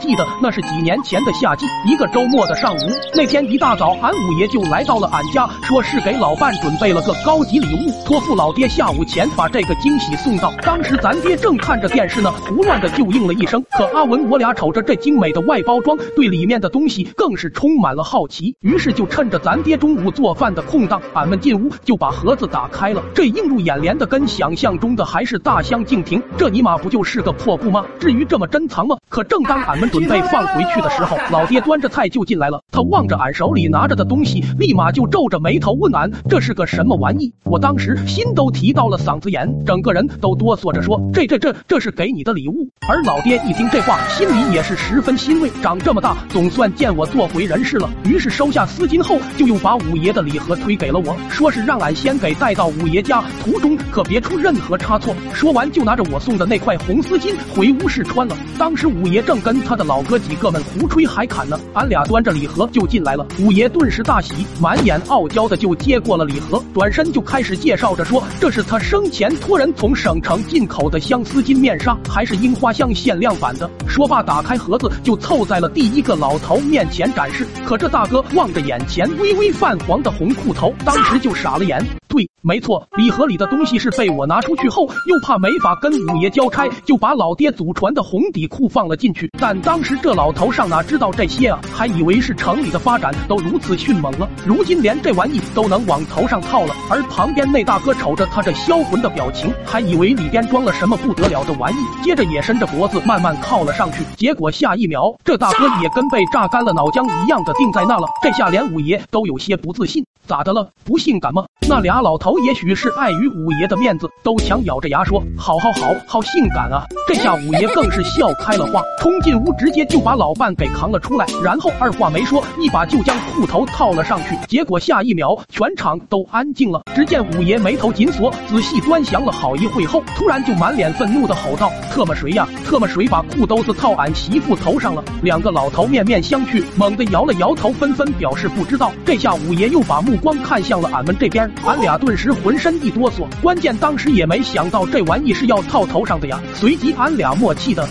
记得那是几年前的夏季，一个周末的上午。那天一大早，俺五爷就来到了俺家，说是给老伴准备了个高级礼物，托付老爹下午前把这个惊喜送到。当时咱爹正看着电视呢，胡乱的就应了一声。可阿文我俩瞅着这精美的外包装，对里面的东西更是充满了好奇。于是就趁着咱爹中午做饭的空档，俺们进屋就把盒子打开了。这映入眼帘的跟想象中的还是大相径庭。这尼玛不就是个破布吗？至于这么珍藏吗？可正当俺们准备放回去的时候，老爹端着菜就进来了。他望着俺手里拿着的东西，立马就皱着眉头问俺这是个什么玩意。我当时心都提到了嗓子眼，整个人都哆嗦着说这这这这是给你的礼物。而老爹一听这话，心里也是十分欣慰，长这么大总算见我做回人事了。于是收下丝巾后，就又把五爷的礼盒推给了我，说是让俺先给带到五爷家，途中可别出任何差错。说完就拿着我送的那块红丝巾回屋试穿了。当时五爷正跟他的老哥几个们胡吹海侃呢，俺俩端着礼盒就进来了。五爷顿时大喜，满眼傲娇的就接过了礼盒，转身就开始介绍着说，这是他生前托人从省城进口的相思金面纱，还是樱花香限量版的。说罢，打开盒子就凑在了第一个老头面前展示。可这大哥望着眼前微微泛黄的红裤头，当时就傻了眼。对，没错，礼盒里的东西是被我拿出去后，又怕没法跟五爷交差，就把老爹祖传的红底裤放了进去。但当时这老头上哪知道这些啊，还以为是城里的发展都如此迅猛了，如今连这玩意都能往头上套了。而旁边那大哥瞅着他这销魂的表情，还以为里边装了什么不得了的玩意，接着也伸着脖子慢慢靠了上去。结果下一秒，这大哥也跟被榨干了脑浆一样的定在那了。这下连五爷都有些不自信，咋的了？不性感吗？那俩老头也许是碍于五爷的面子，都强咬着牙说：“好好好，好性感啊！”这下五爷更是笑开了花，冲进屋直接就把老伴给扛了出来，然后二话没说，一把就将裤头套了上去。结果下一秒，全场都安静了。只见五爷眉头紧锁，仔细端详了好一会后，突然就满脸愤怒的吼道：“特么谁呀？特么谁把裤兜子套俺媳妇头上了？”两个老头面面相觑，猛地摇了摇头，纷纷表示不知道。这下五爷又把目光看向了俺们这边，俺俩顿时浑身一哆嗦。关键当时也没想到这玩意是要套头上的呀。随即俺俩默契的。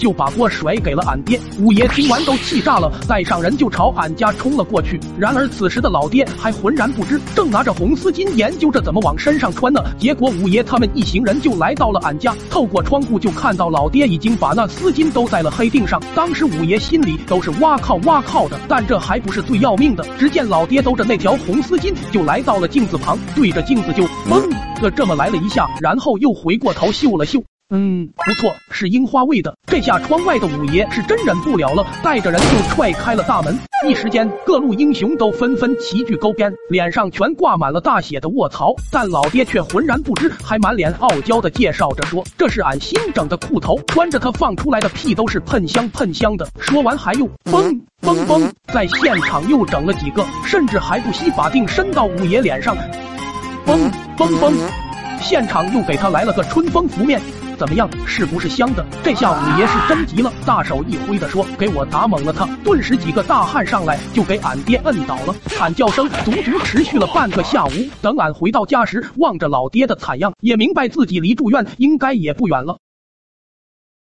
就把锅甩给了俺爹。五爷听完都气炸了，带上人就朝俺家冲了过去。然而此时的老爹还浑然不知，正拿着红丝巾研究着怎么往身上穿呢。结果五爷他们一行人就来到了俺家，透过窗户就看到老爹已经把那丝巾都在了黑腚上。当时五爷心里都是哇靠哇靠的，但这还不是最要命的。只见老爹兜着那条红丝巾就来到了镜子旁，对着镜子就嘣的这么来了一下，然后又回过头嗅了嗅。嗯，不错，是樱花味的。这下窗外的五爷是真忍不了了，带着人就踹开了大门。一时间，各路英雄都纷纷齐聚沟边，脸上全挂满了大写的卧槽。但老爹却浑然不知，还满脸傲娇的介绍着说：“这是俺新整的裤头，穿着它放出来的屁都是喷香喷香的。”说完还又嘣嘣嘣，在现场又整了几个，甚至还不惜把腚伸到五爷脸上，嘣嘣嘣，现场又给他来了个春风拂面。怎么样，是不是香的？这下五爷是真急了，大手一挥的说：“给我打懵了他！”顿时几个大汉上来就给俺爹摁倒了，惨叫声足足持续了半个下午。等俺回到家时，望着老爹的惨样，也明白自己离住院应该也不远了。